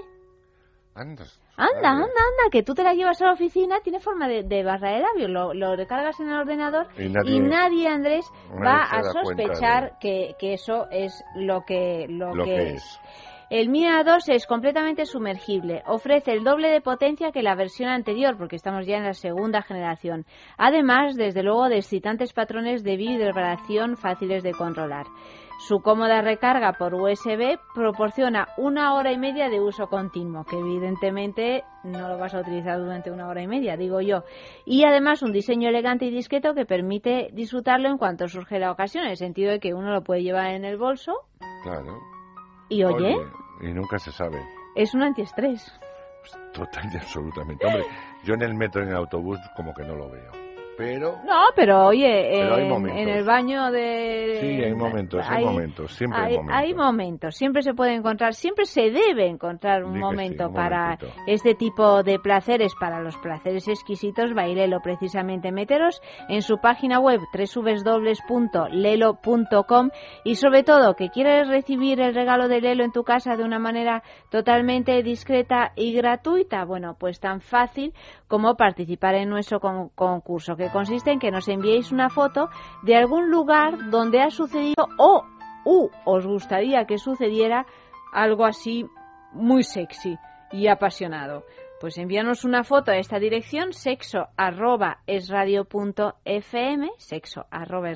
Anda. Anda, anda, anda, que tú te la llevas a la oficina, tiene forma de, de barra de labios, lo, lo recargas en el ordenador Y y nadie- Andrés, va a sospechar que, que eso es lo que, lo Lo que, que es. es. El Mia 2 es completamente sumergible, ofrece el doble de potencia que la versión anterior, porque estamos ya en la segunda generación. Además, desde luego, de excitantes patrones de vibración fáciles de controlar. Su cómoda recarga por USB proporciona una hora y media de uso continuo, que evidentemente no lo vas a utilizar durante una hora y media, digo yo. Y además un diseño elegante y discreto que permite disfrutarlo en cuanto surge la ocasión, en el sentido de que uno lo puede llevar en el bolso Claro. y oye, y nunca se sabe. es un antiestrés. Total y absolutamente. Hombre, yo en el metro, en el autobús, como que no lo veo. Pero No, pero oye, Pero en, el baño de... sí, hay momentos, hay, momentos, siempre hay, hay, momentos. hay momentos, siempre se puede encontrar, siempre se debe encontrar un sí, momento un para momentito. este tipo de placeres, para los placeres exquisitos, bailelo precisamente. Meteros en su página web www.lelo.com y sobre todo que quieres recibir el regalo de Lelo en tu casa de una manera totalmente discreta y gratuita, bueno, pues tan fácil como participar en nuestro con- concurso, que consiste en que nos enviéis una foto de algún lugar donde ha sucedido o u, os gustaría que sucediera algo así muy sexy y apasionado. Pues envíanos una foto a esta dirección sexo arroba sexo arroba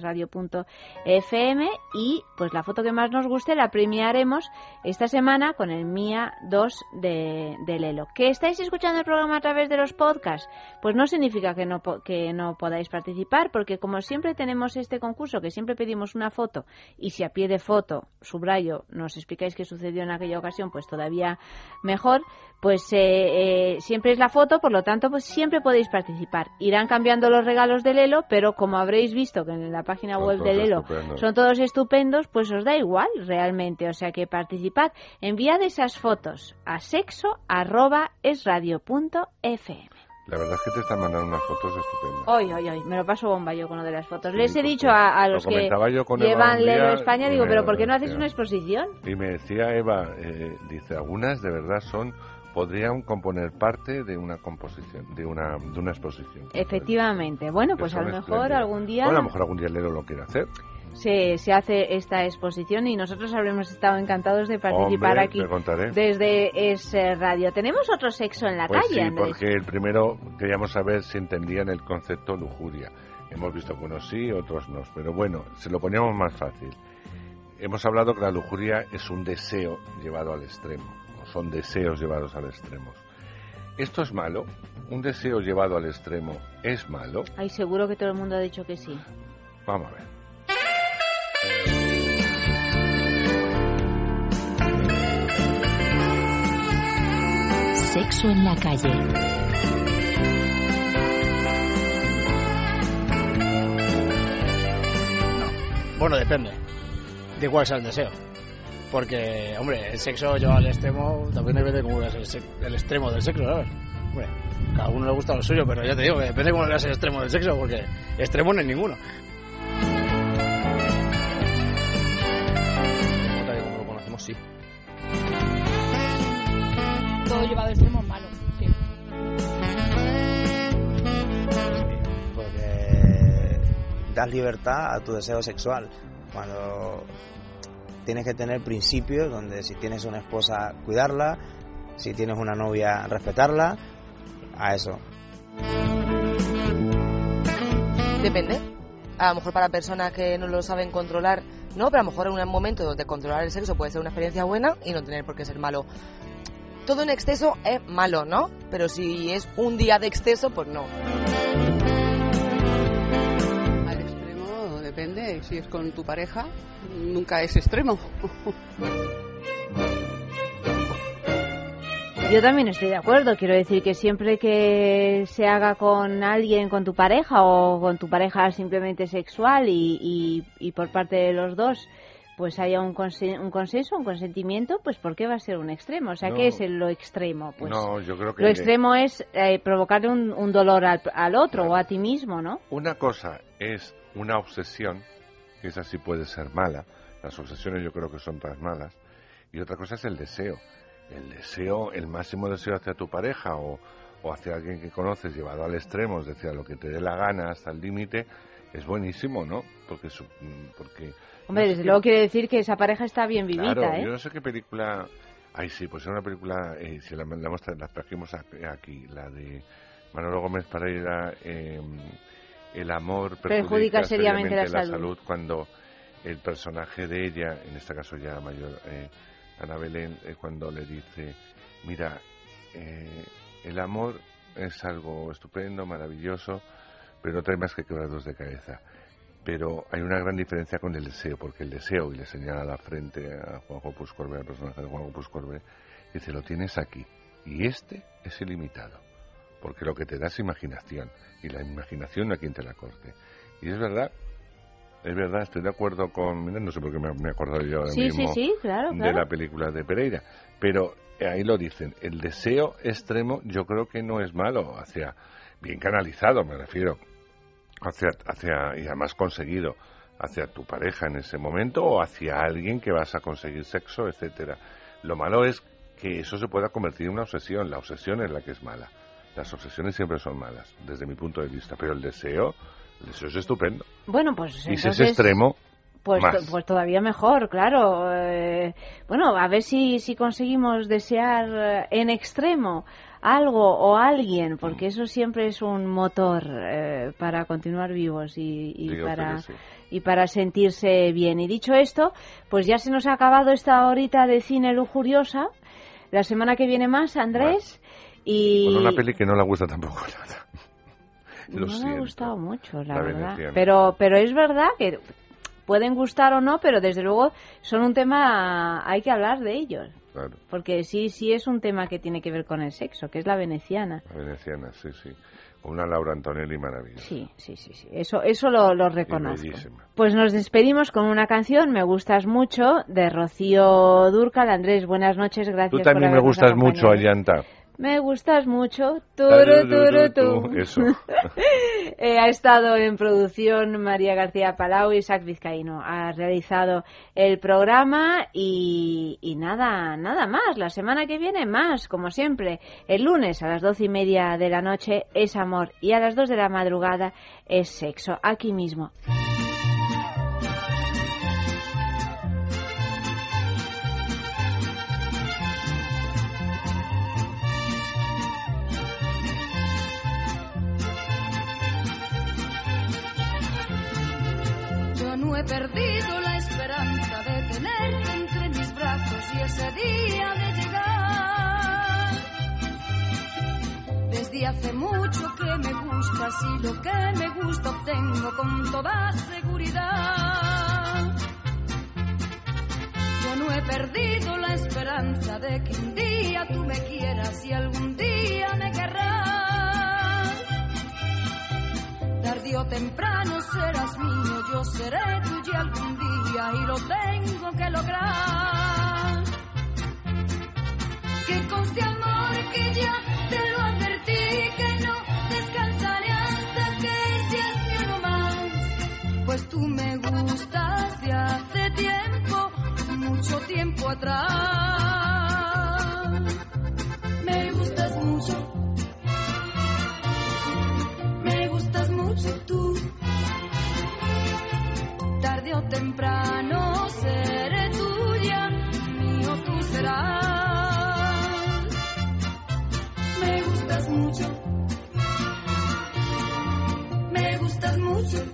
y pues la foto que más nos guste la premiaremos esta semana con el Mía 2 de, de Lelo. ¿Que estáis escuchando el programa a través de los podcasts? Pues no significa que no, que no podáis participar porque como siempre tenemos este concurso que siempre pedimos una foto y si a pie de foto, subrayo, nos explicáis qué sucedió en aquella ocasión, pues todavía mejor, pues eh, eh, siempre es la foto, por lo tanto, pues siempre podéis participar. Irán cambiando los regalos de Lelo, pero como habréis visto que en la página web de Lelo son todos estupendos, pues os da igual realmente. O sea que participad, enviad esas fotos a sexo arroba es radio punto fm. La verdad es que te están mandando unas fotos estupendas. Hoy, hoy, hoy, me lo paso bomba yo con lo de las fotos. Les he dicho a, los que llevan Lelo España, digo, pero ¿por qué no hacéis una exposición? Y me decía Eva, eh, dice, algunas de verdad son podrían componer parte de una composición, de una, de una exposición. Efectivamente. Bueno, pues a lo mejor algún día... Bueno, a lo mejor algún día el Lelo lo quiere hacer. Se, se, hace esta exposición y nosotros habremos estado encantados de participar aquí desde ese radio. ¿Tenemos otro sexo en la pues calle? Sí, porque el primero queríamos saber si entendían el concepto lujuria. Hemos visto que unos sí, otros no, pero bueno, se lo poníamos más fácil. Hemos hablado que la lujuria es un deseo llevado al extremo son deseos llevados al extremo. ¿Esto es malo? ¿Un deseo llevado al extremo es malo? Ay, seguro que todo el mundo ha dicho que sí. Vamos a ver. Sexo en la calle. No. Bueno, depende de cuál sea el deseo. Porque, hombre, el sexo yo al extremo también depende de cómo veas el, extremo del sexo, ¿sabes? Hombre, cada uno le gusta lo suyo, pero ya te digo que depende de cómo veas el extremo del sexo, porque extremo no hay ninguno. Como lo conocemos, sí. Todo llevado al extremo es malo, sí. Porque das libertad a tu deseo sexual. Cuando tienes que tener principios donde si tienes una esposa, cuidarla, si tienes una novia, respetarla, a eso. Depende. A lo mejor para personas que no lo saben controlar, no, pero a lo mejor en un momento donde controlar el sexo puede ser una experiencia buena y no tener por qué ser malo. Todo en exceso es malo, ¿no? Pero si es un día de exceso, pues no. Depende, si es con tu pareja, nunca es extremo. (laughs) Yo también estoy de acuerdo. Quiero decir que siempre que se haga con alguien, con tu pareja o con tu pareja simplemente sexual y, y, por parte de los dos, pues haya un, un, consenso, un consentimiento, pues ¿por qué va a ser un extremo? O sea, ¿qué es lo extremo? Pues no, yo creo que lo extremo es eh, provocarle un, dolor al, otro o a ti mismo, ¿no? Una cosa es una obsesión, que esa sí puede ser mala, las obsesiones yo creo que son todas malas, y otra cosa es el deseo. El deseo, el máximo deseo hacia tu pareja o, o hacia alguien que conoces llevado al extremo, es decir, a lo que te dé la gana hasta el límite, es buenísimo, ¿no? Porque, porque Hombre, desde luego quiere decir que esa pareja está bien vivida, claro, ¿eh? Yo no sé qué película. Ay, sí, pues es una película. Eh, si la, la, la, trajimos aquí, la de Manolo Gómez Pereira, eh, El amor perjudica, seriamente, la, salud. Cuando el personaje de ella, en este caso ya mayor, eh, Ana Belén, eh, cuando le dice: Mira, eh, el amor es algo estupendo, maravilloso, pero no trae más que quebrados de cabeza pero hay una gran diferencia con el deseo, porque el deseo, y le señala la frente a Juanjo Puscorbe, al personaje de Juanjo Puscorbe, dice, lo tienes aquí, y este es ilimitado, porque lo que te da es imaginación, y la imaginación no hay quien te la corte. Y es verdad, es verdad, estoy de acuerdo con, no sé por qué me, he acordado yo ahora mismo de la película de Pereira, pero ahí lo dicen, el deseo extremo yo creo que no es malo, hacia bien canalizado me refiero, hacia, hacia, y además conseguido hacia tu pareja en ese momento o hacia alguien que vas a conseguir sexo, etcétera. Lo malo es que eso se pueda convertir en una obsesión. La obsesión es la que es mala. Las obsesiones siempre son malas, desde mi punto de vista. Pero el deseo, el deseo es estupendo. Bueno, pues y si es extremo, Pues, pues todavía mejor, claro. Eh, bueno, a ver si, si conseguimos desear eh, en extremo algo o alguien, porque eso siempre es un motor eh, para continuar vivos y, para y para sentirse bien. Y dicho esto, pues ya se nos ha acabado esta horita de cine lujuriosa. La semana que viene más, Andrés. Y... Con una peli que no le gusta tampoco (laughs) nada. no me ha gustado mucho, la, verdad. Pero, pero es verdad que pueden gustar o no, pero desde luego son un tema, hay que hablar de ellos. Porque sí, sí es un tema que tiene que ver con el sexo, que es la veneciana. La veneciana, sí, sí. Una Laura Antonelli maravillosa. Sí, sí, sí, sí. Eso, eso lo, lo reconozco. Pues nos despedimos con una canción, Me Gustas Mucho, de Rocío Durcal. Andrés, buenas noches, gracias Tú también me gustas mucho, Ayanta. Me gustas mucho. Turu, turu, tu. Eso. (laughs) Eh, ha estado en producción María García Palau y Isaac Vizcaíno. Ha realizado el programa y, y, nada, nada más. La semana que viene más, como siempre. El lunes a las doce y media de la noche es amor y a las dos de la madrugada es sexo. Aquí mismo. He perdido la esperanza de tenerte entre mis brazos y ese día de llegar. Desde hace mucho que me buscas y lo que me gusta obtengo con toda seguridad. Yo no he perdido la esperanza de que un día tú me quieras y algún día me querrás. Tarde o temprano serás mío, yo seré tuya algún día y lo tengo que lograr. Que conste amor que ya te lo advertí, que no descansaré hasta que seas mi más. Pues tú me gustas de hace tiempo, mucho tiempo atrás. Temprano seré tuya, mío tú serás. Me gustas mucho, me gustas mucho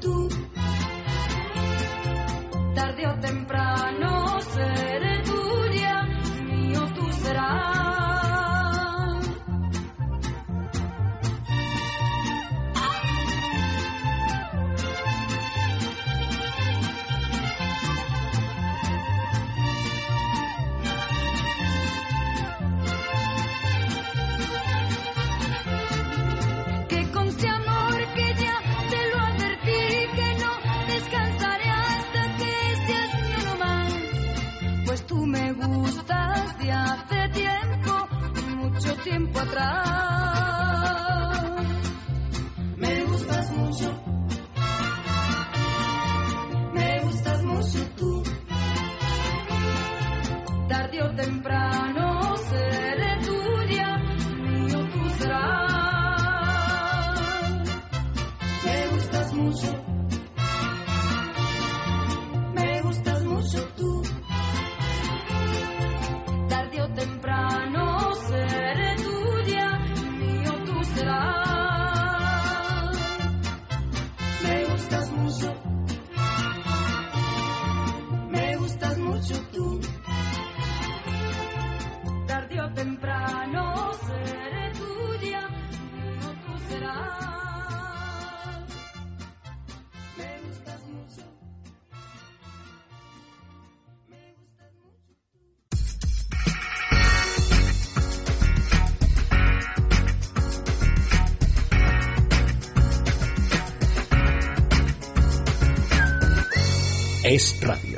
es radio.